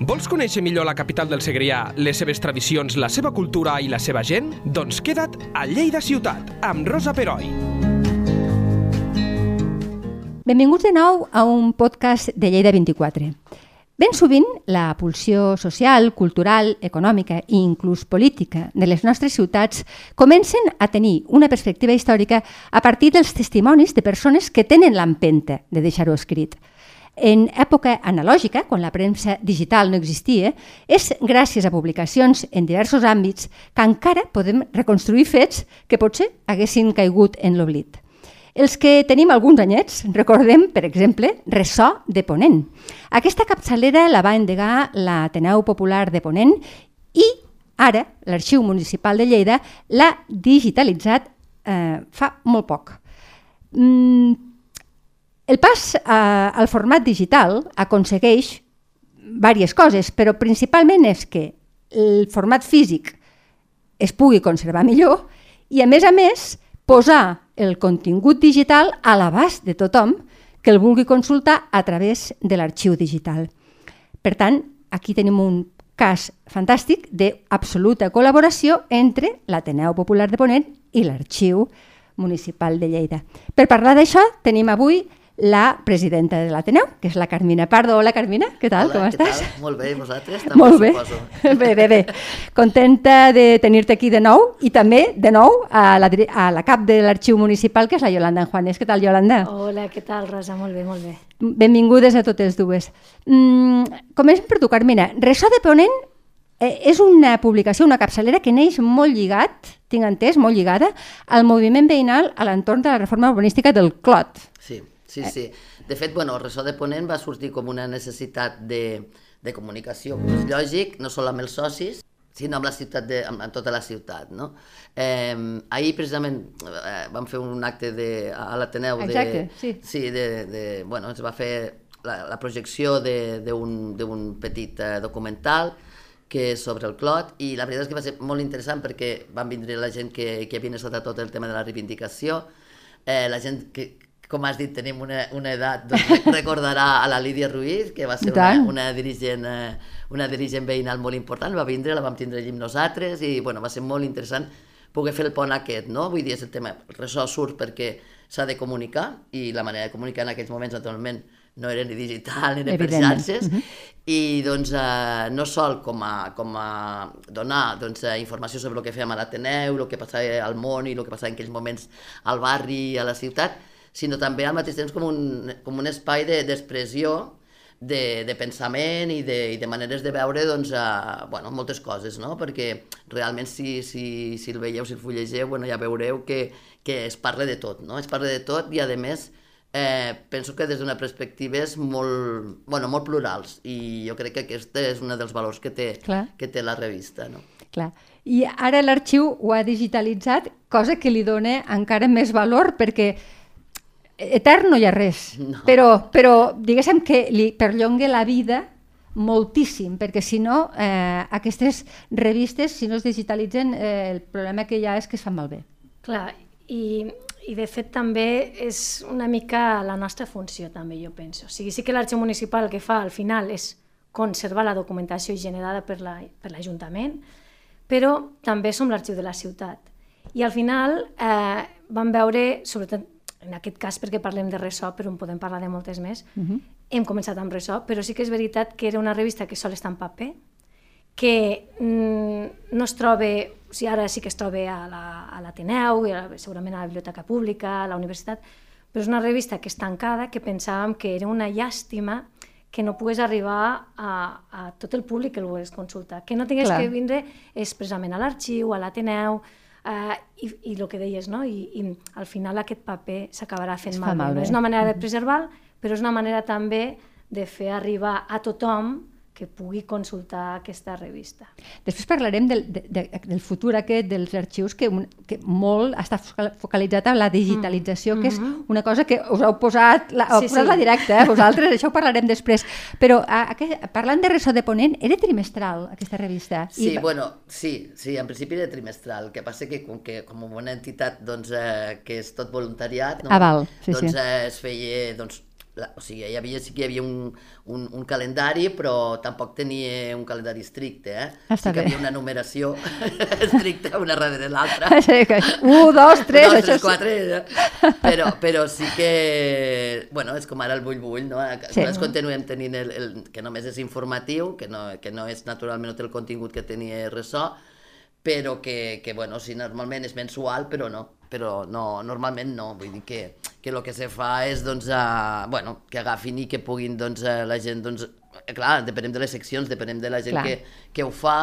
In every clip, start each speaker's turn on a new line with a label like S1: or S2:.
S1: Vols conèixer millor la capital del Segrià, les seves tradicions, la seva cultura i la seva gent? Doncs queda't a Lleida Ciutat, amb Rosa Peroi.
S2: Benvinguts de nou a un podcast de Lleida 24. Ben sovint, la pulsió social, cultural, econòmica i inclús política de les nostres ciutats comencen a tenir una perspectiva històrica a partir dels testimonis de persones que tenen l'empenta de deixar-ho escrit. En època analògica, quan la premsa digital no existia, és gràcies a publicacions en diversos àmbits que encara podem reconstruir fets que potser haguessin caigut en l'oblit. Els que tenim alguns anyets recordem, per exemple, Ressò de Ponent. Aquesta capçalera la va endegar l'Ateneu Popular de Ponent i ara l'Arxiu Municipal de Lleida l'ha digitalitzat eh, fa molt poc. Mm, el pas eh, al format digital aconsegueix diverses coses, però principalment és que el format físic es pugui conservar millor i, a més a més, posar el contingut digital a l'abast de tothom que el vulgui consultar a través de l'arxiu digital. Per tant, aquí tenim un cas fantàstic d'absoluta col·laboració entre l'Ateneu Popular de Ponent i l'Arxiu Municipal de Lleida. Per parlar d'això, tenim avui la presidenta de l'Ateneu, que és la Carmina Pardo. Hola, Carmina, què tal?
S3: Hola,
S2: Com estàs?
S3: Tal? Molt bé, vosaltres també,
S2: Molt bé.
S3: suposo.
S2: bé, bé, bé. Contenta de tenir-te aquí de nou i també, de nou, a la, a la cap de l'Arxiu Municipal, que és la Yolanda Juanes. Què tal, Yolanda?
S4: Hola, què tal, Rosa? Molt bé, molt bé.
S2: Benvingudes a totes dues. Mm, comencem per tu, Carmina. Ressò de Ponent eh, és una publicació, una capçalera que neix molt lligat, tinc entès, molt lligada, al moviment veïnal a l'entorn de la reforma urbanística del Clot.
S3: Sí, sí, sí. De fet, bueno, Ressò de Ponent va sortir com una necessitat de, de comunicació, com és lògic, no sol amb els socis, sinó amb la ciutat, de, amb, amb tota la ciutat, no? Eh, ahir, precisament, eh, vam fer un acte de, a l'Ateneu de...
S2: Exacte, sí.
S3: Sí, de, de, bueno, es va fer la, la projecció de- d'un petit eh, documental que és sobre el clot i la veritat és que va ser molt interessant perquè van vindre la gent que, que havia estat a tot el tema de la reivindicació, eh, la gent que, com has dit, tenim una, una edat, doncs recordarà a la Lídia Ruiz, que va ser una, una, dirigent, eh, una dirigent veïnal molt important, va vindre, la vam tindre allí amb nosaltres i bueno, va ser molt interessant poder fer el pont aquest, no? Vull dir, és el tema, el ressò surt perquè s'ha de comunicar i la manera de comunicar en aquells moments, naturalment, no era ni digital ni per xarxes, i doncs eh, no sol com a, com a donar doncs, eh, informació sobre el que fèiem a l'Ateneu, el que passava al món i el que passava en aquells moments al barri a la ciutat, sinó també al mateix temps com un, com un espai de- d'expressió de, de pensament i de, i de maneres de veure doncs, eh, bueno, moltes coses, no? perquè realment si, si, si el veieu, si el fullegeu, bueno, ja veureu que, que es parla de tot, no? es parla de tot i a més eh, penso que des d'una perspectiva és molt, bueno, molt plurals i jo crec que aquest és un dels valors que té,
S2: Clar.
S3: que té la revista. No?
S2: Clar. I ara l'arxiu ho ha digitalitzat, cosa que li dona encara més valor perquè etern no hi ha res,
S3: No.
S2: però, però diguéssim que li perllonga la vida moltíssim, perquè si no, eh, aquestes revistes, si no es digitalitzen, eh, el problema que hi ha és que es fan malbé.
S4: Clar, i, i de fet també és una mica la nostra funció, també, jo penso. O sigui, sí que l'arxiu municipal que fa al final és conservar la documentació generada per la- per l'Ajuntament, però també som l'arxiu de la ciutat. I al final eh, vam veure, sobretot en aquest cas perquè parlem de Ressò, però en podem parlar de moltes més, uh -huh. hem començat amb Ressò, però sí que és veritat que era una revista que sol està en paper, que mm, no es troba, o sigui, ara sí que es troba a la- a l'Ateneu, la, segurament a la Biblioteca Pública, a la Universitat, però és una revista que és tancada, que pensàvem que era una llàstima que no pogués arribar a, a tot el públic que el volgués consultar, que no tingués
S2: Clar.
S4: que vindre expressament a l'arxiu, a l'Ateneu, eh, i, i el que deies, no? I, i al final aquest paper s'acabarà fent
S2: Es
S4: malbé.
S2: malbé.
S4: No és una manera de preservar, però és una manera també de fer arribar a tothom que pugui consultar aquesta revista.
S2: Després parlarem del, de, de, del futur aquest dels arxius, que, un, que molt està focal- focalitzat en la digitalització, mm. que és una cosa que us heu posat, la, heu
S4: Sí,
S2: posat
S4: sí.
S2: la directa, eh, vosaltres, això ho parlarem després. Però a, a, parlant de Ressò de Ponent, era trimestral aquesta revista?
S3: Sí,
S2: I,
S3: bueno, sí, sí, en principi era trimestral, el que passa que com, que com una entitat doncs, eh, que és tot voluntariat, no?
S2: Ah, val, sí,
S3: doncs
S2: sí.
S3: eh, es feia, doncs, la, o sigui, hi havia, sí que hi havia un, un, un calendari, però tampoc tenia un calendari estricte, eh?
S2: Està
S3: sí que
S2: bé.
S3: havia una numeració estricta una darrere l'altra.
S2: Sí, que- Un, dos, tres,
S3: dos,
S2: això
S3: tres,
S2: sí.
S3: quatre, eh? però, però sí que, bueno, és com ara el bull-bull, no?
S2: Sí.
S3: Sí. Nosaltres continuem tenint el, el, que només és informatiu, que no, que no és naturalment no té el contingut que tenia ressò, però que, que bueno, sí, normalment és mensual, però no, però no, normalment no, vull dir que, que el que se fa és, doncs, a, bueno, que agafin i que puguin, doncs, a la gent, doncs, eh, clar, depenem de les seccions, depenem de la gent
S2: Clar.
S3: que, que ho fa,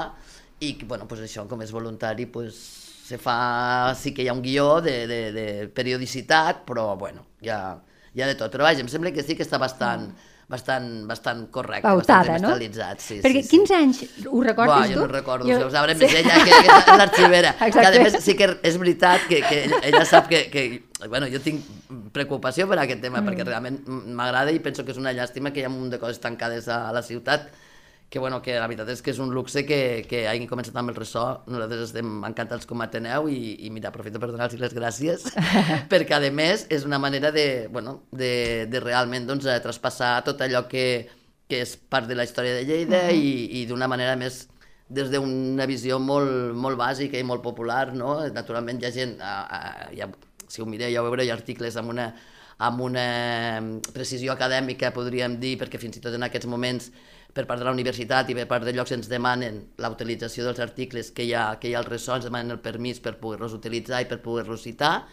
S3: i, bueno, pues això, com és voluntari, pues, se fa, sí que hi ha un guió de, de, de periodicitat, però, bueno, hi ha de tot. Però, vaja, em sembla que sí que està bastant, bastant, bastant correcte,
S2: Pautada,
S3: bastant
S2: no?
S3: sí,
S2: Perquè
S3: sí, sí.
S2: 15 anys, ho recordes
S3: Buah,
S2: tu?
S3: jo no recordo,
S2: Jo-
S3: sabrà més ella, que, que és l'arxivera. que a més sí que és veritat que, que ella, ella sap que, que... Bueno, jo tinc preocupació per aquest tema, mm. perquè realment m'agrada i penso que és una llàstima que hi ha un munt de coses tancades a la ciutat que, bueno, que la veritat és que és un luxe que, que hagin començat amb el ressò. Nosaltres estem encantats com a Ateneu i, i mira, aprofito per donar-los les gràcies perquè, a més, és una manera de, bueno, de, de realment doncs, eh, traspassar tot allò que, que és part de la història de Lleida uh -huh. i, i d'una manera més des d'una visió molt, molt bàsica i molt popular, no? Naturalment hi ha gent, a, a, ja, si ho mireu ja ho veureu, hi ha articles amb una, amb una precisió acadèmica, podríem dir, perquè fins i tot en aquests moments per part de la universitat i per part de llocs ens demanen la utilització dels articles que hi ha, que hi ha al ressò, ens demanen el permís per poder-los utilitzar i per poder-los citar.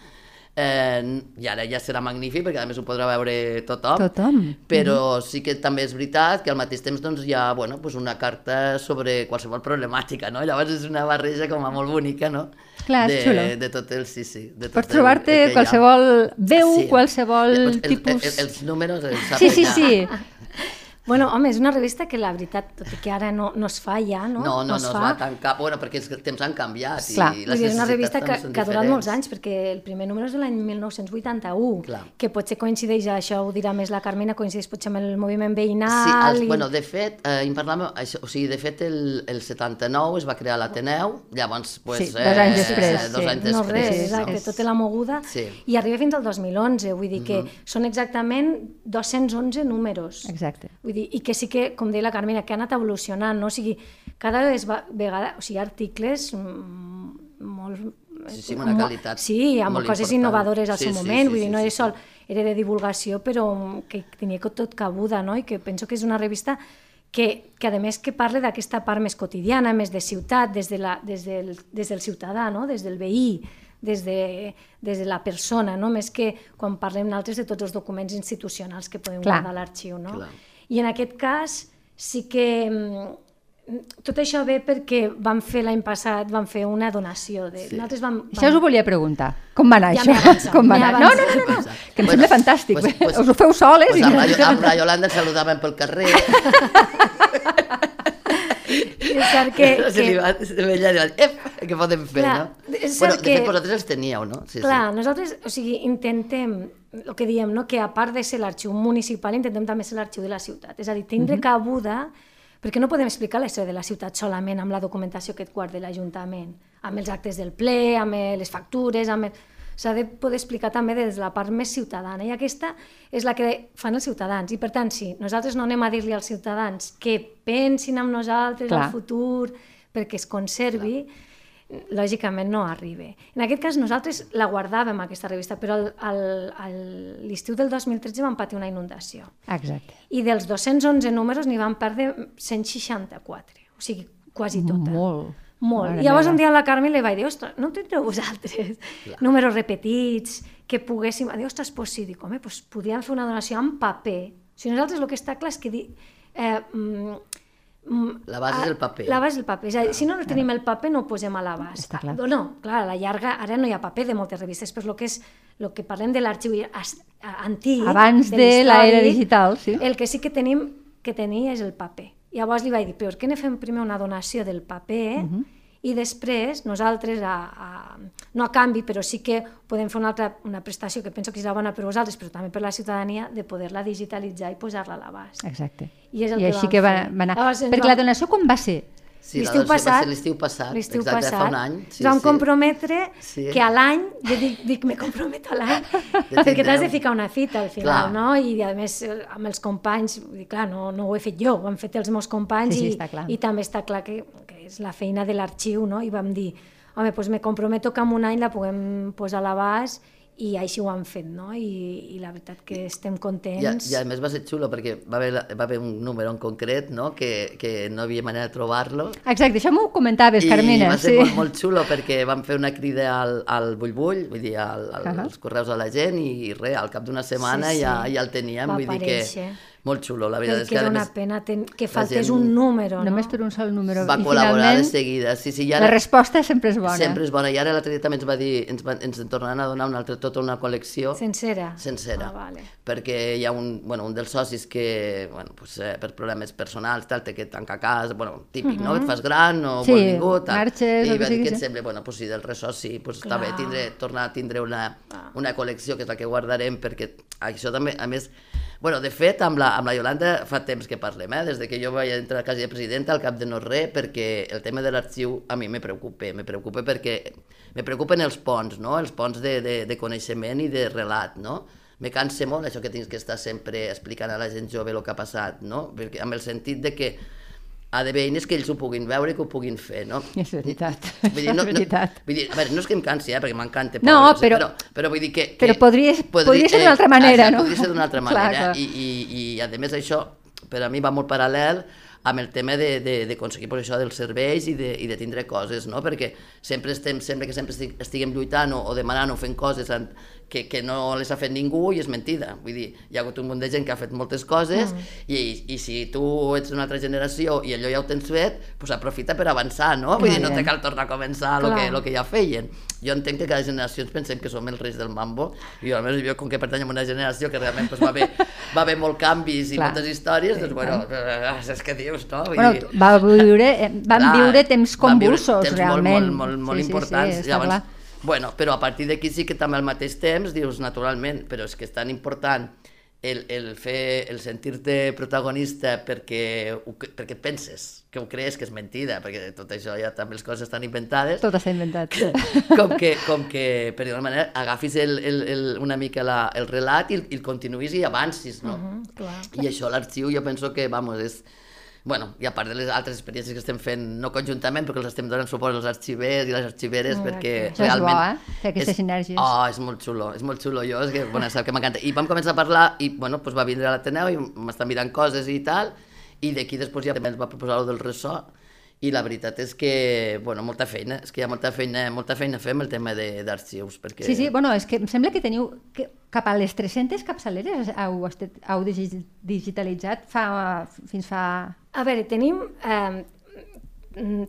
S3: Eh, I ara ja serà magnífic perquè a més ho podrà veure tothom.
S2: Tothom.
S3: Però sí que també és veritat que al mateix temps doncs, hi ha bueno, pues una carta sobre qualsevol problemàtica, no? Llavors és una barreja com a molt bonica, no?
S2: Clar,
S3: de,
S2: xulo.
S3: de tot el, sí, sí. De tot
S2: Pots
S3: el-
S2: trobar-te
S3: el que hi ha.
S2: qualsevol veu, qualsevol
S3: El- el-
S2: tipus...
S3: El, els números els sap
S2: Sí, sí,
S3: ja.
S2: sí.
S4: Bueno, home, és una revista que la veritat, tot i que ara no, no es fa ja, no?
S3: No, no, no,
S4: es
S3: es
S4: fa.
S3: va tancar, bueno, perquè els temps han canviat
S2: Clar.
S3: i les
S4: és una revista que, que ha durat molts anys, perquè el primer número és de l'any 1981,
S3: Clar.
S4: que potser coincideix, això ho dirà més la Carmina, coincideix potser amb el moviment veïnal...
S3: Sí, els,
S4: i...
S3: bueno, de fet, eh, en parlàvem, això, o sigui, de fet, el, el 79 es va crear l'Ateneu, llavors, pues,
S2: Sí, dos anys després,
S3: dos
S2: sí.
S3: anys
S4: no
S3: després.
S4: res,
S2: sí,
S4: exacte,
S2: sí.
S4: tota la moguda,
S3: Sí.
S4: i arriba fins al 2011, vull dir que són exactament 211 números.
S2: Exacte.
S4: Vull dir, i que sí que, com deia la Carmina, que ha anat evolucionant, no? O sigui, cada vegada, o sigui, articles mm, molt...
S3: Sí, sí, amb una qualitat
S4: Sí, amb
S3: molt
S4: coses
S3: important.
S4: innovadores al
S3: Sí,
S4: seu
S3: sí,
S4: moment,
S3: sí,
S4: vull
S3: sí,
S4: dir, no
S3: sí,
S4: era
S3: sí.
S4: sol, era de divulgació, però que tenia tot cabuda, no? I que penso que és una revista que, que a més que parla d'aquesta part més quotidiana, més de ciutat, des, de la, des, del, des del ciutadà, no? des del veí, des de, des de la persona, no? més que quan parlem nosaltres de tots els documents institucionals que podem
S2: Clar.
S4: guardar a l'arxiu. No?
S3: Clar.
S4: I en aquest cas sí que mm, tot això ve perquè vam fer l'any passat vam fer una donació. De, sí. Nosaltres vam, vam...
S2: Això us ho volia preguntar. Com va anar
S4: Ja
S2: això? Com va anar? No, no, no, no, no. que em
S3: Bueno,
S2: sembla fantàstic.
S3: pues- pues-
S2: us ho feu soles
S3: Pues
S2: i...
S3: amb, la, amb la Yolanda ens saludàvem pel carrer.
S4: És cert que,
S3: se li
S4: que,
S3: va, se li va dir, ep, què podem fer,
S4: Clar,
S3: no?
S4: és
S3: bueno, de
S4: que-
S3: fet, vosaltres els teníeu, no? Sí,
S4: Clar, nosaltres, o sigui, intentem, el que diem, no? que a part de ser l'arxiu municipal, intentem també ser l'arxiu de la ciutat. És a dir, tindre cabuda, perquè no podem explicar la història de la ciutat solament amb la documentació que et guarda l'Ajuntament, amb els actes del ple, amb les factures, amb... El... S'ha de poder explicar també des de la part més ciutadana, i aquesta és la que fan els ciutadans. I per tant, sí, nosaltres no anem a dir-li als ciutadans que pensin en nosaltres
S2: Clar.
S4: al futur perquè es conservi, lògicament no arriba. En aquest cas nosaltres la guardàvem, aquesta revista, però al- l'estiu del 2013 vam patir una inundació.
S2: Exacte.
S4: I dels 211 números n'hi van perdre 164, o sigui, quasi tota.
S2: Molt.
S4: Molt.
S2: Mare
S4: I llavors
S2: meva.
S4: un dia a la Carme li vaig dir, ostres, no tindreu vosaltres números repetits, que poguéssim... Dir, ostres, pues sí, dic, home, pues podríem fer una donació en paper. O sigui, nosaltres el que està clar és que... Di, eh, mm, mm,
S3: La base és el paper.
S4: La base és el paper. És a dir, si no tenim el paper, no ho posem a l'abast.
S2: Està clar.
S4: No, no, clar, a la llarga, ara no hi ha paper de moltes revistes, però el que és el que parlem de l'arxiu a- antic...
S2: Abans de l'era
S4: l'històric,
S2: digital, sí.
S4: El que sí que tenim que tenir és el paper. Llavors li vaig dir, però per què no fem primer una donació del paper
S2: Mhm.
S4: I després nosaltres, a, a, no a canvi, però sí que podem fer una altra una prestació que penso que serà bona per vosaltres, però també per la ciutadania, de poder-la digitalitzar i posar-la a l'abast.
S2: Exacte.
S4: I és el
S2: I
S4: que
S2: així que va, va anar.
S4: Llavors
S2: Perquè
S4: vam-
S2: la donació quan va ser?
S3: Sí,
S4: l'estiu
S3: va
S4: passat,
S3: l'estiu passat,
S4: l'estiu
S3: exacte,
S4: passat,
S3: fa un any. Sí,
S4: ens vam
S3: sí.
S4: comprometre
S3: Sí.
S4: que a l'any, jo dic, dic, me comprometo a l'any, perquè t'has de ficar una fita al final,
S3: Clar.
S4: no? I a més eh, amb els companys, clar, no, no ho he fet jo, ho han fet els meus companys
S2: Sí, sí,
S4: i, i també està clar que és la feina de l'arxiu, no? I vam dir, home, doncs me comprometo que en un any la puguem posar a l'abast i així ho han fet, no? I, i la veritat que estem
S3: I, a-
S4: contents.
S3: I a més va ser xulo perquè va haver, va haver un número en concret no? que, que no havia manera de trobar-lo
S2: Exacte, això m'ho comentaves, Carmina.
S3: I va ser
S2: sí.
S3: molt, molt xulo perquè vam fer una crida al, al Bull Bull, vull dir, al, al,
S2: Ahà.
S3: als correus a la gent i res, al cap d'una setmana
S4: Sí, sí.
S3: ja, ja el teníem,
S4: Va
S3: vull dir que
S4: aparèixer.
S3: Molt xulo, la veritat és
S4: Perquè
S3: que
S4: era
S3: a
S4: una
S3: més
S4: pena ten... que faltés
S3: gent
S4: un número, no?
S2: Només per un sol número.
S3: va
S2: I
S3: col·laborar de seguida. Sí, sí, i
S2: la
S3: ara,
S2: resposta sempre és bona.
S3: sempre és bona. I ara l'altre dia també ens va dir, ens, va, ens en tornaran a donar una altra, tota una col·lecció
S4: Sencera?
S3: sencera,
S4: Ah, vale.
S3: perquè hi ha un, bueno, un dels socis que, bueno, pues, eh, per problemes personals, tal, té que tancar casa, bueno, típic, no? Et fas gran o
S2: Sí,
S3: vol ningú, tal.
S2: marxes,
S3: I
S2: el que
S3: va dir que et sembla, bueno, pues, si del ressoci, pues, està bé
S4: Clar.
S3: tindre, tornar a tindre una,
S4: Ah.
S3: una col·lecció, que és la que guardarem, perquè això també, a més, bueno, de fet, amb la, amb la Yolanda fa temps que parlem, eh? des de que jo vaig entrar a casa de presidenta, al cap de no res, perquè el tema de l'arxiu a mi me preocupa, me preocupa perquè me preocupen els ponts, no? els ponts de, de, de coneixement i de relat, no? Me cansa molt això que tens que estar sempre explicant a la gent jove el que ha passat, no? Perquè, amb el sentit de que ha d'haver eines que ells ho puguin veure i que ho puguin fer, no?
S2: És veritat,
S3: Vull dir,
S2: és
S3: no,
S2: veritat.
S3: No, vull dir, a veure, no és que em cansi, eh, perquè m'encanta.
S2: No, però-
S3: però, però vull dir que... que
S2: però podria- podria ser d'una altra manera,
S3: exacte,
S2: no?
S3: Podria ser d'una altra manera.
S2: clar.
S3: I, i, I, a més, això, per a mi va molt paral·lel amb el tema de- de- d'aconseguir pues, això dels serveis i de, i de tindre coses, no? Perquè sempre estem, sempre que sempre estiguem lluitant o, o demanant o fent coses en, que, que no les ha fet ningú i és mentida. Vull dir, hi ha hagut un munt de gent que ha fet moltes coses mm. i, i si tu ets d'una altra generació i allò ja ho tens fet, pues aprofita per avançar, no? Vull dir, no
S2: Clar.
S3: te cal tornar a començar el que,
S4: Clar.
S3: lo que ja feien. Jo entenc que cada generació ens pensem que som els reis del mambo i jo, almenys jo com que pertany a una generació que realment pues, va, haver, va haver molt canvis i
S2: Clar.
S3: moltes històries,
S2: Sí,
S3: doncs bueno, eh, és que dius, no? Vull
S2: Bueno,
S3: dir,
S2: va viure, eh, van
S3: clar,
S2: viure temps
S3: viure
S2: convulsos,
S3: temps
S2: realment.
S3: Molt, molt, molt, molt
S2: Sí, sí, sí,
S3: importants.
S2: està
S3: Llavors,
S2: clar.
S3: Bueno, però a partir d'aquí sí que també al mateix temps dius, naturalment, però és que és tan important el, el fer, el sentir-te protagonista perquè, perquè et penses, que ho crees que és mentida, perquè tot això ja també les coses estan inventades,
S2: Tot està inventat.
S3: com que, com que per dir-ho d'alguna manera, agafis el, el, el, una mica la, el relat i, el- i el continuïs i avancis, no?
S4: Mhm, clar.
S3: I això, l'arxiu, jo penso que, vamos, és... Bueno, i a part de les altres experiències que estem fent, no conjuntament, perquè els estem donant suport als arxivers i les arxiveres,
S4: Molt
S3: perquè.
S2: Això és bo,
S3: realment...
S2: eh? Fer aquestes
S3: és-
S2: sinergies.
S3: Oh, és molt xulo, és molt xulo. Jo, és que, bueno, sap que m'encanta. I vam començar a parlar, i, bueno, doncs va vindre a l'Ateneu i m'està mirant coses i tal, i d'aquí després ja també ens va proposar el del ressò, i la veritat és que, bueno, molta feina, és que hi ha molta feina, molta feina a fer amb el tema de- d'arxius, perquè...
S2: Sí, sí, bueno, és que em sembla que teniu que cap a les 300 capçaleres heu, estat, heu digi- digitalitzat fa, fins fa...
S4: A veure, tenim, eh,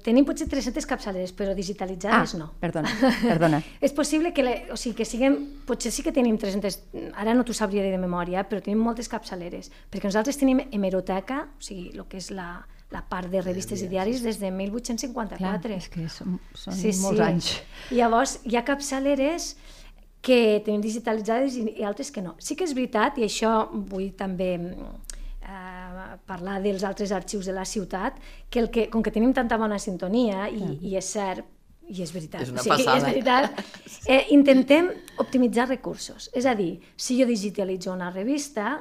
S4: tenim potser 300 capçaleres, però digitalitzades no.
S2: perdona, perdona.
S4: És possible que, le, o sigui, que siguem, potser sí que tenim 300, ara no t'ho sabria dir de memòria, però tenim moltes capçaleres, perquè nosaltres tenim hemeroteca, o sigui, el que és la, la part de revistes i diaris des de 1854.
S2: Clar, és que són, són
S4: sí,
S2: molts
S4: sí.
S2: anys.
S4: I llavors hi ha capçaleres que tenim digitalitzades i, i altres que no. Sí que és veritat, i això vull també eh, parlar dels altres arxius de la ciutat, que, el que com que tenim tanta bona sintonia, i, i és cert, i és veritat,
S3: És una
S4: sí,
S3: passada.
S4: és veritat, eh, intentem optimitzar recursos. És a dir, si jo digitalitzo una revista,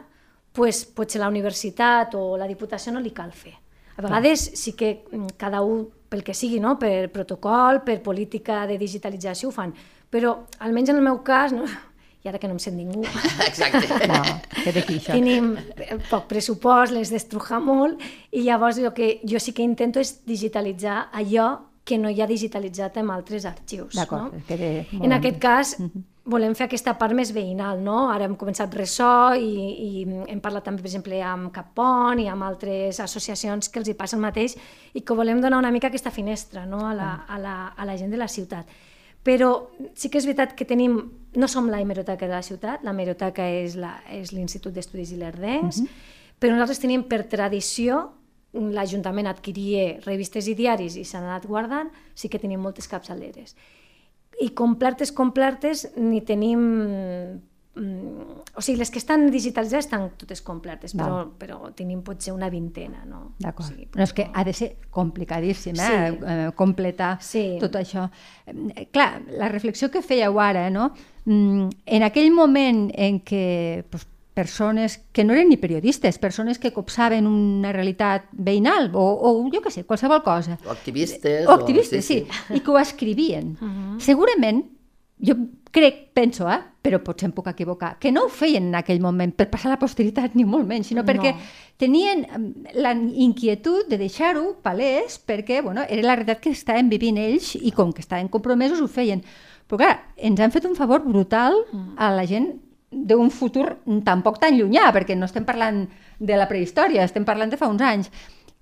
S4: pues, potser la universitat o la Diputació no li cal fer. A vegades sí que mm, cada un, pel que sigui, no? per protocol, per política de digitalització ho fan, però almenys en el meu cas, no? i ara que no em sent ningú,
S3: Exacte.
S2: No, que d'aquí això.
S4: tenim eh, poc pressupost, les destruja molt, i llavors el que jo sí que intento és digitalitzar allò que no hi ha digitalitzat en altres arxius.
S2: D'acord,
S4: no?
S2: que molt-
S4: En aquest cas, volem fer aquesta part més veïnal, no? Ara hem començat ressò i, i hem parlat també, per exemple, amb Capon i amb altres associacions que els hi passa el mateix i que volem donar una mica aquesta finestra no? a, la, a, la, a la gent de la ciutat. Però sí que és veritat que tenim, no som la hemeroteca de la ciutat, la hemeroteca és l'Institut d'Estudis Ilerdencs, però nosaltres tenim per tradició l'Ajuntament adquiria revistes i diaris i s'han anat guardant, sí que tenim moltes capçaleres. I complertes, complertes, ni tenim mm, o sigui, les que estan digitalitzades estan totes completes, però, però tenim potser una vintena, no?
S2: D'acord.
S4: O sigui,
S2: no, és que ha de ser complicadíssim, eh?
S4: Sí.
S2: eh completar
S4: Sí.
S2: tot això. Eh, clar, la reflexió que fèieu ara, no? Mm, en aquell moment en què pues, persones que no eren ni periodistes, persones que copsaven una realitat veïnal o, o jo què sé, qualsevol cosa.
S3: O activistes.
S2: O activistes, sí,
S3: sí.
S2: sí, i que ho escrivien. Uh -huh. Segurament, jo crec, penso, eh, però potser em puc equivocar, que no ho feien en aquell moment per passar a la posteritat, ni molt menys, sinó perquè
S4: No.
S2: tenien em, la inquietud de deixar-ho palès perquè bueno, era la realitat que estaven vivint ells i com que estaven compromesos ho feien. Però clar, ens han fet un favor brutal a la gent d'un futur tampoc tan llunyà, perquè no estem parlant de la prehistòria, estem parlant de fa uns anys,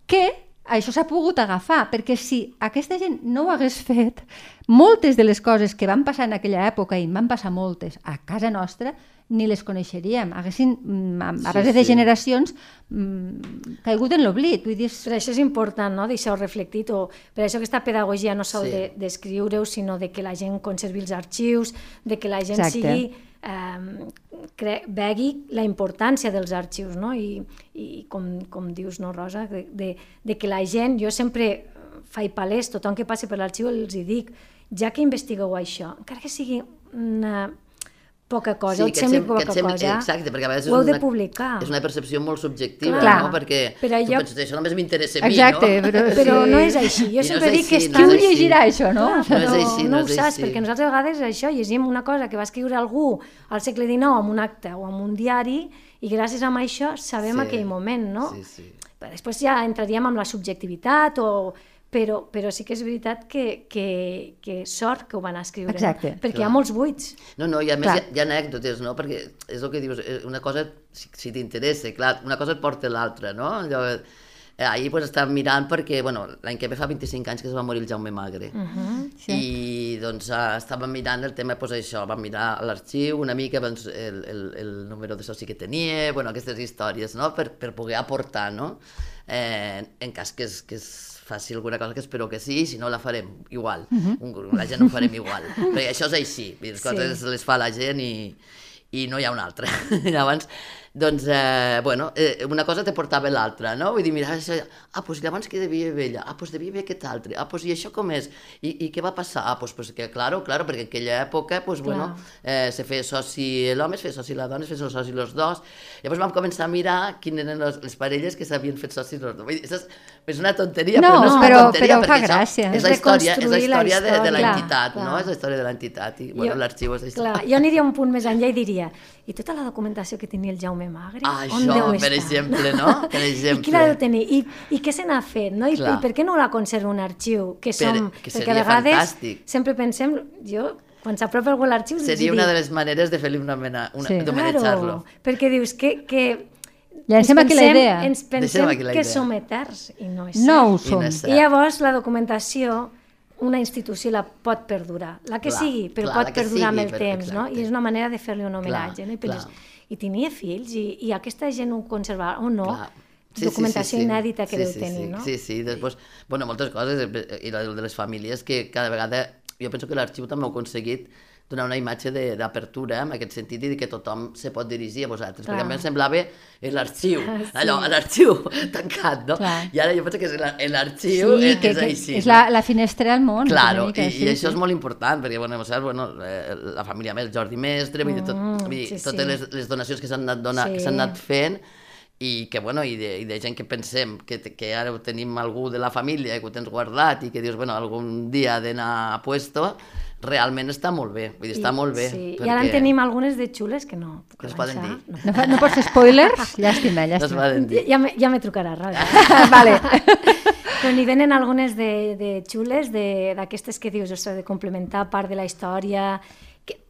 S2: que això s'ha pogut agafar, perquè si aquesta gent no ho hagués fet, moltes de les coses que van passar en aquella època, i en van passar moltes, a casa nostra, ni les coneixeríem. Haguessin, mm, a
S3: Sí,
S2: base de
S3: sí.
S2: generacions, mm, caigut en l'oblit. Vull dir, és-
S4: Per això és important no? deixar-ho reflectit, o per això aquesta pedagogia no sol
S3: Sí.
S4: sí. d'escriure-ho, sinó de que la gent conservi els arxius, de que la gent
S2: Exacte.
S4: sigui eh, vegui la importància dels arxius, no? I, i com, com dius, no, Rosa, de, de, de que la gent, jo sempre faig palès, tothom que passi per l'arxiu els hi dic, ja que investigueu això, encara que sigui una poca cosa, sí, et
S3: que
S4: sembli
S3: sem- que
S4: poca
S3: et sembli-
S4: cosa,
S3: exacte, perquè a vegades
S4: ho heu
S3: és
S4: de
S3: una,
S4: publicar.
S3: És una percepció molt subjectiva,
S2: Clar.
S3: no? Perquè
S4: Però
S3: tu
S4: jo-
S3: penses, això només m'interessa a mi,
S2: Exacte,
S3: no?
S2: però-
S4: Però
S2: sí.
S4: no és així.
S3: I
S4: Jo
S3: no
S4: sempre
S3: és
S4: dic que
S3: així,
S4: està...
S2: qui
S3: no
S2: ho llegirà, això, no?
S4: Clar, però
S3: No és així,
S4: no,
S3: no
S4: ho
S3: és
S4: saps,
S3: així.
S4: perquè nosaltres a vegades això, llegim una cosa que va escriure algú al segle XIX en un acte o en un diari i gràcies a això sabem
S3: Sí.
S4: aquell moment, no?
S3: Sí, sí.
S4: Però després ja entraríem amb la subjectivitat o... Però, però sí que és veritat que, que, que sort que ho van escriure.
S2: Exacte.
S4: Perquè hi
S3: Clar.
S4: ha molts buits.
S3: No, no, i a més
S2: Clar.
S3: hi ha, hi ha anècdotes, no? Perquè és el que dius, eh, una cosa, si, si t'interessa, clar, una cosa et porta l'altra, no? Allò, eh, ahir pues, estàvem mirant perquè, bueno, l'any que ve fa 25 anys que es va morir el Jaume Magre. Uh -huh.
S2: Sí.
S3: I doncs eh, estàvem mirant el tema, pues, això, vam mirar l'arxiu una mica doncs, el, el, el número de soci que tenia, bueno, aquestes històries, no? Per, per poder aportar, no? Eh, en cas que es, que es faci alguna cosa que espero que sí, si no la farem igual. Uh -huh. la gent ho farem igual. Perquè això és així, les
S4: Sí.
S3: coses les fa la gent i, i no hi ha una altra. llavors, doncs, eh, bueno, eh, una cosa te portava l'altra, no? Vull dir, mira, això, ah, doncs llavors què devia haver ella? Ah, doncs devia haver aquest altre. Ah, doncs i això com és? I, i què va passar? Ah, doncs, pues que, claro, claro, perquè en aquella època, doncs, bueno, eh, se feia soci l'home, es feia soci la dona, es feia soci els dos. Llavors vam començar a mirar quines eren les, les parelles que s'havien fet socis els dos. Vull dir, és, és una tonteria,
S2: No,
S3: però no és una
S2: però-
S3: tonteria,
S2: però
S3: perquè això
S2: gràcia.
S3: És
S4: És
S3: la història, és la
S4: reconstruir la
S3: història de, de
S4: història.
S3: l'entitat,
S4: Clar,
S3: no?
S4: clar.
S3: És la història de l'entitat i, bueno, l'arxiu és això.
S4: Clar, jo aniria un punt més enllà i diria i tota la documentació que tenia el Jaume Magre,
S3: Ah,
S4: on
S3: això,
S4: deu
S3: per
S4: estar?
S3: exemple, no? Per
S4: I
S3: exemple.
S4: qui la deu tenir? I, i què se n'ha fet? No? I,
S3: Clar.
S4: I per què no la conserva un arxiu? Que
S3: Per-
S4: som,
S3: que
S4: perquè a vegades
S3: fantàstic.
S4: sempre pensem, jo, quan s'apropa algú a l'arxiu,
S3: Seria
S4: hi
S3: una
S4: dic,
S3: de les maneres de fer-li una mena, una,
S2: Sí.
S3: d'homenatjar-lo.
S4: perquè dius que, que
S2: Llancem
S4: ens
S2: aquí la
S4: pensem-
S2: idea.
S4: Ens pensem
S3: la
S4: que
S3: idea.
S4: som eterns i no és
S2: No ho
S4: cert.
S3: I no
S2: som.
S4: I llavors la documentació una institució la pot perdurar, la que
S3: Clar,
S4: sigui, però
S3: clar, la
S4: pot
S3: que
S4: perdurar amb
S3: sigui,
S4: el
S3: per-
S4: temps, no?
S3: exacte.
S4: I és una manera de fer-li un homenatge,
S3: Clar,
S4: no? I, penses,
S3: clar.
S4: I tenia fills, i, i aquesta gent ho conservarà o no?
S3: Clar.
S4: Documentació inèdita que
S3: sí,
S4: deu
S3: sí,
S4: tenir,
S3: sí,
S4: no?
S3: Sí, sí, després, bueno, moltes coses, i la de les famílies, que cada vegada, jo penso que l'arxiu també ha aconseguit donar una imatge de- d'apertura en aquest sentit i que tothom se pot dirigir a vosaltres,
S4: Clar.
S3: perquè a mi em semblava l'arxiu,
S4: Sí.
S3: allò, l'arxiu tancat, no?
S2: Clar.
S3: I ara jo penso que és la- l'arxiu
S2: Sí,
S3: és,
S2: que,
S3: és
S2: que
S3: així.
S2: és
S3: no?
S2: la, la finestra al món.
S3: Claro,
S2: mica,
S3: i,
S2: sí,
S3: i això
S2: sí.
S3: és molt important, perquè, bueno, saps, bueno, eh, la família més, Jordi Mestre, tot,
S4: Mm,
S3: vull dir,
S4: sí,
S3: totes
S4: sí.
S3: les, les donacions que s'han anat, dona,
S4: Sí.
S3: que anat fent, i que, bueno, i de, i de gent que pensem que, que ara ho tenim algú de la família, que ho tens guardat, i que dius, bueno, algun dia ha d'anar a puesto, realment està molt bé, vull dir, està
S4: I-
S3: molt bé.
S4: Sí. I ara en tenim algunes de xules que no puc
S3: Que es poden
S4: avançar.
S3: dir.
S4: No.
S2: No, no pots fer spoilers? Llàstima,
S3: No es
S2: llàstima.
S3: poden dir.
S4: Ja me, ja me trucarà, Rosa.
S2: vale.
S4: Però n'hi venen algunes de, de xules, de- d'aquestes que dius, ostres, de complementar part de la història,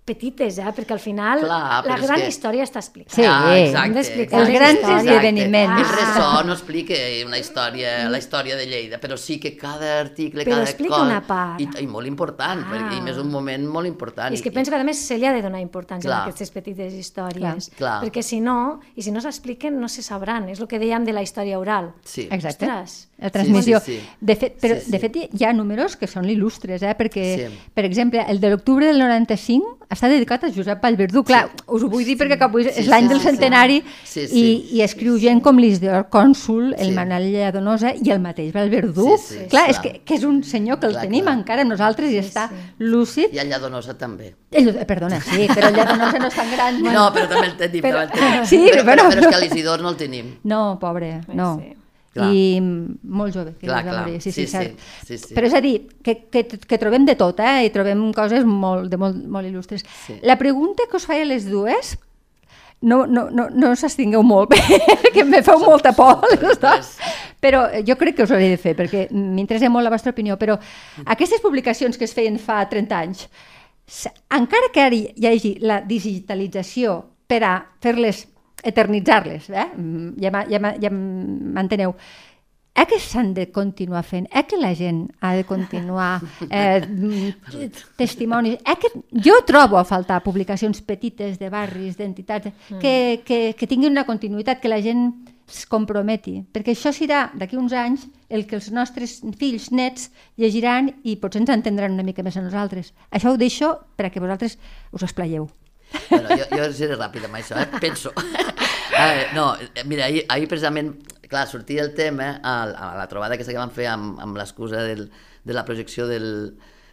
S4: petites, eh? perquè al final
S3: Clar,
S4: la
S3: és
S4: gran
S3: que-
S4: història està explicada.
S2: Sí.
S3: Ah, exacte.
S4: d'explicar
S2: els grans esdeveniments.
S3: És
S4: Ah.
S3: ressò, no explica una història, la història de Lleida, però sí que cada article,
S4: Però
S3: cada
S4: explica
S3: cosa...
S4: una part.
S3: I, I molt important,
S4: Ah.
S3: perquè i més un moment molt important.
S4: I és que penso que a més se li ha de donar importància
S3: Clar.
S4: a aquestes petites històries,
S3: clar.
S4: perquè si no, i si no s'expliquen no se sabran, és el que dèiem de la història oral.
S3: Sí.
S2: Exacte.
S4: Ostres.
S2: La transmissió.
S3: Sí, sí, sí.
S2: De fet, però,
S3: Sí, sí.
S2: de fet, hi ha números que són il·lustres, eh? perquè,
S3: Sí.
S2: per exemple, el de l'octubre del 95 està dedicat a Josep Vallverdú. Clar,
S3: Sí.
S2: us ho vull dir perquè és
S3: Sí,
S2: l'any
S3: sí,
S2: del
S3: sí,
S2: centenari
S3: sí. Sí,
S2: i,
S3: sí.
S2: i escriu gent com l'Isdor Cònsul, el
S3: Sí.
S2: Manel Lladonosa i el mateix Vallverdú.
S3: Sí, sí,
S2: clar,
S3: clar.
S2: és que, que és un senyor que el
S3: Clar,
S2: tenim
S3: clar.
S2: encara amb nosaltres i està lúcid.
S3: I el Lladonosa també.
S2: El, eh, perdona, sí, però el Lladonosa no és tan gran.
S3: No, però també el tenim,
S2: Però-
S3: el tenim.
S2: Sí,
S3: però,
S2: però-
S3: però, però és que l'Isidor no el tenim.
S2: No, pobre, no.
S4: Sí.
S3: Clar.
S2: I molt jove, que
S3: Clar, clar.
S2: Sí, sí,
S3: Sí,
S2: cert.
S3: sí, sí.
S2: Però és a dir, que, que, que trobem de tot, eh? I trobem coses molt, de molt, molt il·lustres.
S3: Sí.
S2: La pregunta que us faig a les dues, no, no, no, no s'estingueu molt, perquè me feu molta por. les dues. Però jo crec que us ho hauré de fer, perquè m'interessa molt la vostra opinió. Però aquestes publicacions que es feien fa 30 anys, encara que ara hi hagi la digitalització per a fer-les, eternitzar-les, eh? Mm, ja, ja, ja m'enteneu, eh que s'han de continuar fent, eh que la gent ha de continuar eh, mm, testimonis, eh que jo trobo a faltar publicacions petites de barris, d'entitats, que, que, que tinguin una continuïtat, que la gent es comprometi, perquè això serà d'aquí uns anys el que els nostres fills, nets, llegiran i potser ens entendran una mica més a nosaltres. Això ho deixo perquè vosaltres us esplayeu.
S3: Bueno, jo, jo seré ràpid amb això, eh? penso. A veure, no, eh, mira, ahir, ahir precisament, clar, sortia el tema a, a la trobada que vam fer amb, amb l'excusa de la projecció del,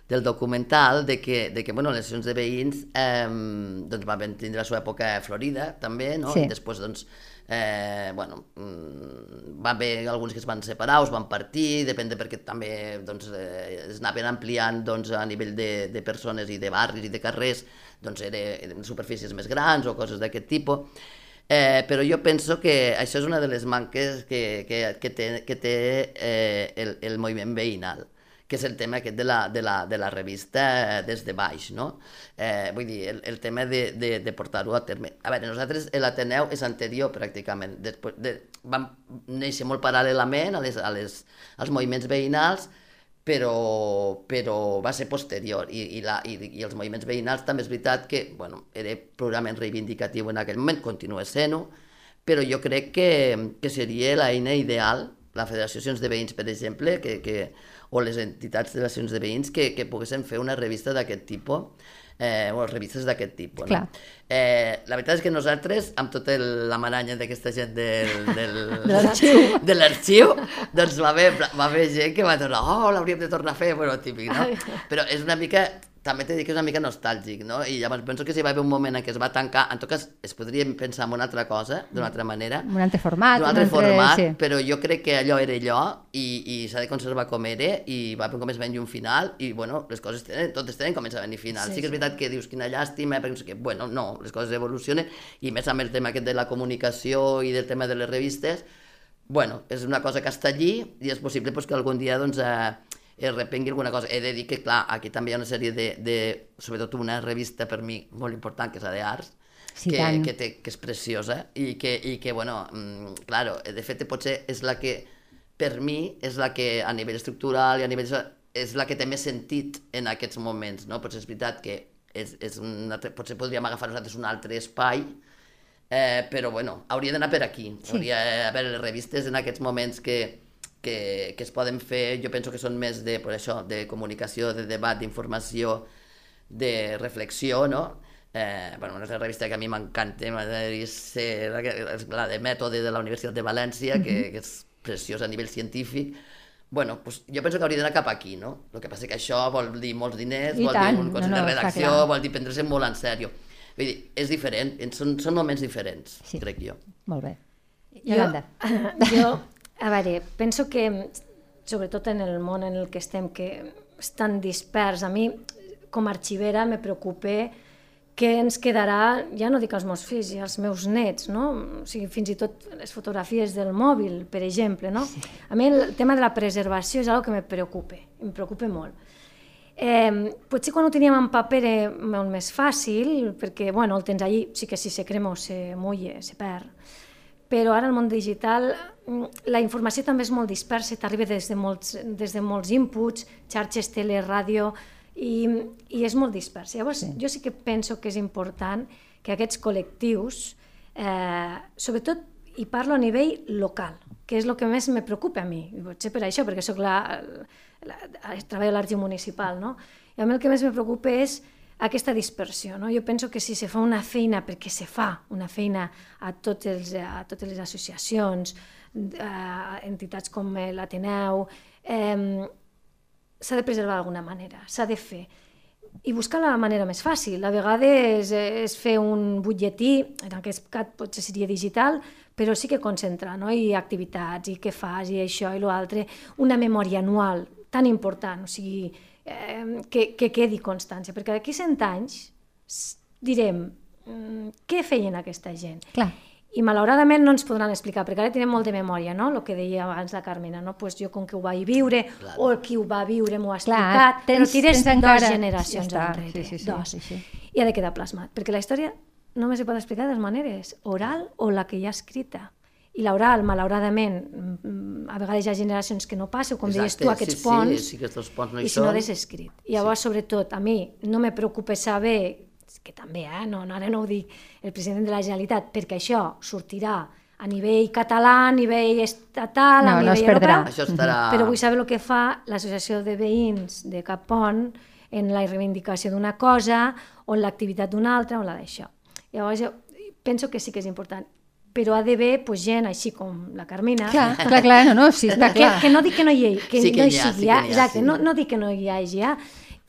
S3: del documental de que, de que bueno, les sessions de veïns eh, doncs van tindre la seva època florida també, no?
S2: Sí.
S3: I després doncs, eh, bueno, mm, va haver alguns que es van separar o es van partir, depèn de perquè també doncs, eh, es anaven ampliant doncs, a nivell de, de persones i de barris i de carrers, doncs era, eren superfícies més grans o coses d'aquest tipus. Eh, però jo penso que això és una de les manques que, que, que té, que té eh, el, el moviment veïnal que és el tema aquest de la, de la, de la revista des de baix, no? Eh, vull dir, el, el tema de, de, de portar-ho a terme. A veure, nosaltres, l'Ateneu és anterior, pràcticament. Després de, vam néixer molt paral·lelament a les, a les, als moviments veïnals, però, però va ser posterior i, i, la, i, i els moviments veïnals també és veritat que bueno, era programent reivindicatiu en aquell moment, continua sent-ho, però jo crec que, que seria l'eina ideal, la Federació de Veïns, per exemple, que, que, o les entitats de associacions de veïns que, que poguessin fer una revista d'aquest tipus, eh, o revistes d'aquest tipus.
S2: Clar.
S3: No? Eh, la veritat és que nosaltres, amb tota la maranya d'aquesta gent del, del,
S2: De l'arxiu.
S3: de l'arxiu, doncs va haver, va haver gent que va tornar, oh, l'hauríem de tornar a fer, bueno, típic, no? Però és una mica, també t'he dir que és una mica nostàlgic, no? I llavors penso que si va haver un moment en què es va tancar, en tot cas es podria pensar en una altra cosa, d'una altra manera,
S2: Un altre format.
S3: d'un altre format,
S2: sí.
S3: però jo crec que allò era allò i, i s'ha de conservar com era i va com es venir un final i bueno, les coses tenen, totes tenen començament i final. Sí, sí que és veritat que dius quina llàstima, perquè no sé què, bueno, no, les coses evolucionen i més amb el tema aquest de la comunicació i del tema de les revistes, bueno, és una cosa que està allí i és possible pues, que algun dia doncs, eh, es repengui alguna cosa. He de dir que, clar, aquí també hi ha una sèrie de, de sobretot una revista per mi molt important, que és la d'Arts,
S2: Sí,
S3: que,
S2: tant.
S3: que, té, que és preciosa i que, i que bueno, mm, claro, de fet potser és la que, per mi, és la que a nivell estructural i a nivell... és la que té més sentit en aquests moments, no? Potser és veritat que és, és un altre, potser podríem agafar nosaltres un altre espai, eh, però bueno, hauria d'anar per aquí.
S2: Sí.
S3: Hauria, a veure, les revistes en aquests moments que, que, que es poden fer, jo penso que són més de, per això, de comunicació, de debat, d'informació, de reflexió, no? Eh, bueno, una altra revista que a mi m'encanta, la, que- és la de Mètode de la Universitat de València, que, que és preciosa a nivell científic. Bueno, pues jo penso que hauria d'anar cap aquí, no? El que passa que això vol dir molts diners,
S2: I
S3: vol
S2: tant,
S3: dir un
S2: no,
S3: consell
S2: no,
S3: de
S2: està
S3: redacció, vol dir prendre-se molt en sèrio. Vull dir, és diferent, són, són moments diferents,
S2: Sí.
S3: crec jo.
S2: Molt bé.
S4: Jo, jo, a veure, penso que, sobretot en el món en el que estem, que és tan dispers, a mi, com a arxivera, me preocupa què ens quedarà, ja no dic als meus fills i als meus nets, no? O sigui, fins i tot les fotografies del mòbil, per exemple, no? Sí. A mi el tema de la preservació és una que me preocupa, em preocupa molt. Eh, potser quan ho teníem en paper era molt més fàcil, perquè bueno, el tens allí, sí que si se crema o se mulla, se perd. Però ara el món digital, mm, la informació també és molt dispersa, t'arriba des, de molts, des de molts inputs, xarxes, tele, ràdio, i, i és molt dispers. Llavors, sí. jo sí que penso que és important que aquests col·lectius, eh, sobretot, i parlo a nivell local, que és el que més me preocupa a mi, i potser per això, perquè sóc la, la, la treballo a l'arxiu municipal, no? I a mi el que més me preocupa és aquesta dispersió. No? Jo penso que si se fa una feina, perquè se fa una feina a, tots els, a totes les associacions, a entitats com l'Ateneu, eh, s'ha de preservar d'alguna manera, s'ha de fer. I buscar la manera més fàcil. A vegades és fer un butlletí, en aquest cas potser seria digital, però sí que concentrar, no? i activitats, i què fas, i això, i l'altre, una memòria anual tan important, o sigui, eh, que, que quedi constància, perquè d'aquí 100 anys direm, mm, què feien aquesta gent?
S2: Clar
S4: i malauradament no ens podran explicar, perquè ara tenim molt de memòria, no? el que deia abans la Carmena, no? pues jo com que ho vaig viure, Clar. o el qui ho va viure m'ho ha explicat, Clar, tens, però tires tens encara... dues generacions ja enrere, sí, sí, sí, dos, sí, sí. i ha de quedar plasmat, perquè la història només se pot explicar de dues maneres, oral o la que hi ha escrita. I l'oral, malauradament, mm, a vegades hi ha generacions que no passen, com Exacte, deies tu, aquests sí, ponts, sí, sí, aquests ponts no hi i si no és escrit. I llavors, sí. sobretot, a mi no me preocupa saber que també, eh, no, no, ara no ho dic el president de la Generalitat, perquè això sortirà a nivell català, a nivell estatal, no, a nivell no europeu,
S3: això estarà...
S4: però vull saber el que fa l'Associació de Veïns de Capon en la reivindicació d'una cosa, o en l'activitat d'una altra, o la d'això. Llavors, jo penso que sí que és important però ha d'haver pues, gent així com la Carmina.
S2: Clar, clar, clar no, no, sí, està clar.
S4: Que, que no dic que no hi hagi, que, sí que no hi, ha, sí que hi ha, exacte, sí. no, no dic que no hi hagi, ja,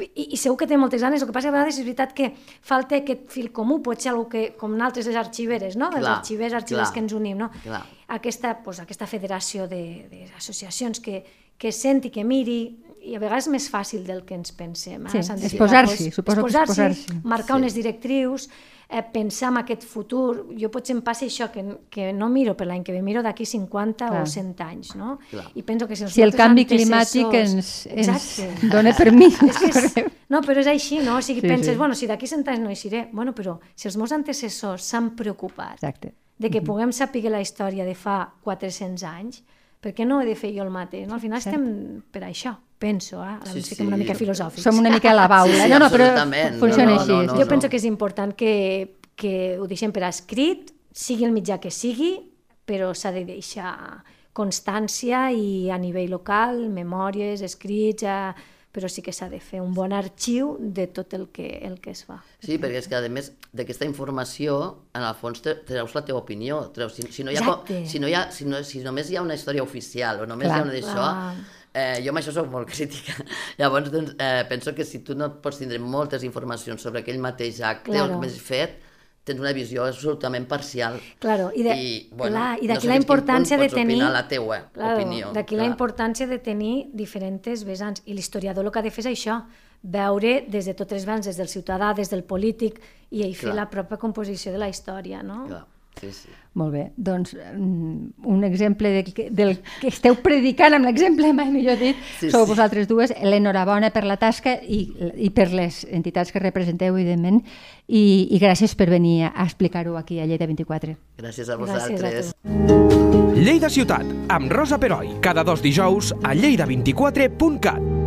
S4: i, i segur que té moltes ganes, el que passa que a vegades és veritat que falta aquest fil comú, pot ser que, com nosaltres les arxiveres, no? Clar, els arxivers, arxivers clar, que ens unim, no? Clar. Aquesta, pues, aquesta federació d'associacions que, que senti, que miri, i a vegades és més fàcil del que ens pensem.
S2: Eh? Sí, exposar-s'hi, suposo exposar que exposar-s'hi.
S4: Marcar sí. unes directrius, eh, pensar en aquest futur. Jo potser em passa això, que, que no miro per l'any que ve, miro d'aquí 50 Clar. o 100 anys, no? Clar. I penso que si els
S2: si el canvi climàtic ens, ens dona permís. és que és,
S4: no, però és així, no? O sigui, sí, penses, sí. bueno, si d'aquí 100 anys no hi seré, bueno, però si els meus antecessors s'han preocupat Exacte. de que mm -hmm. puguem saber la història de fa 400 anys, per què no he de fer jo el mateix? No? Al final Cert. estem per això penso, eh? Ara sí, sí, una mica filosòfics.
S2: Som una mica a la baula, sí, no, no, però funciona no, no,
S4: així. No, no, jo no. penso que és important que, que ho deixem per escrit, sigui el mitjà que sigui, però s'ha de deixar constància i a nivell local, memòries, escrits, eh, però sí que s'ha de fer un bon arxiu de tot el que, el que es fa.
S3: Sí, perquè és que, a més d'aquesta informació, en el fons treus la teva opinió. Treus, si, si, no hi ha, si, no hi ha, si, no, si només hi ha una història oficial o només clar, hi ha una d'això, Eh, jo amb això soc molt crítica. Llavors, doncs, eh, penso que si tu no pots tindre moltes informacions sobre aquell mateix acte claro. o el que més fet, tens una visió absolutament parcial.
S4: Claro, i, de, I, bueno, clar, i d'aquí no la importància de tenir...
S3: la teua claro, opinió.
S4: D'aquí la importància de tenir diferents vessants. I l'historiador el que ha de fer és això, veure des de totes les vessants, des del ciutadà, des del polític, i ell fer la pròpia composició de la història, no?
S3: Clar. Sí, sí.
S2: Molt bé, doncs mm, un exemple de, del que esteu predicant amb l'exemple, mai millor dit, sí, sou sí. vosaltres dues, l'enhorabona per la tasca i, i per les entitats que representeu, evidentment, i, i gràcies per venir a explicar-ho aquí a Lleida 24.
S3: Gràcies a vosaltres. Gràcies
S1: a Lleida Ciutat, amb Rosa Peroi, cada dos dijous a lleida24.cat.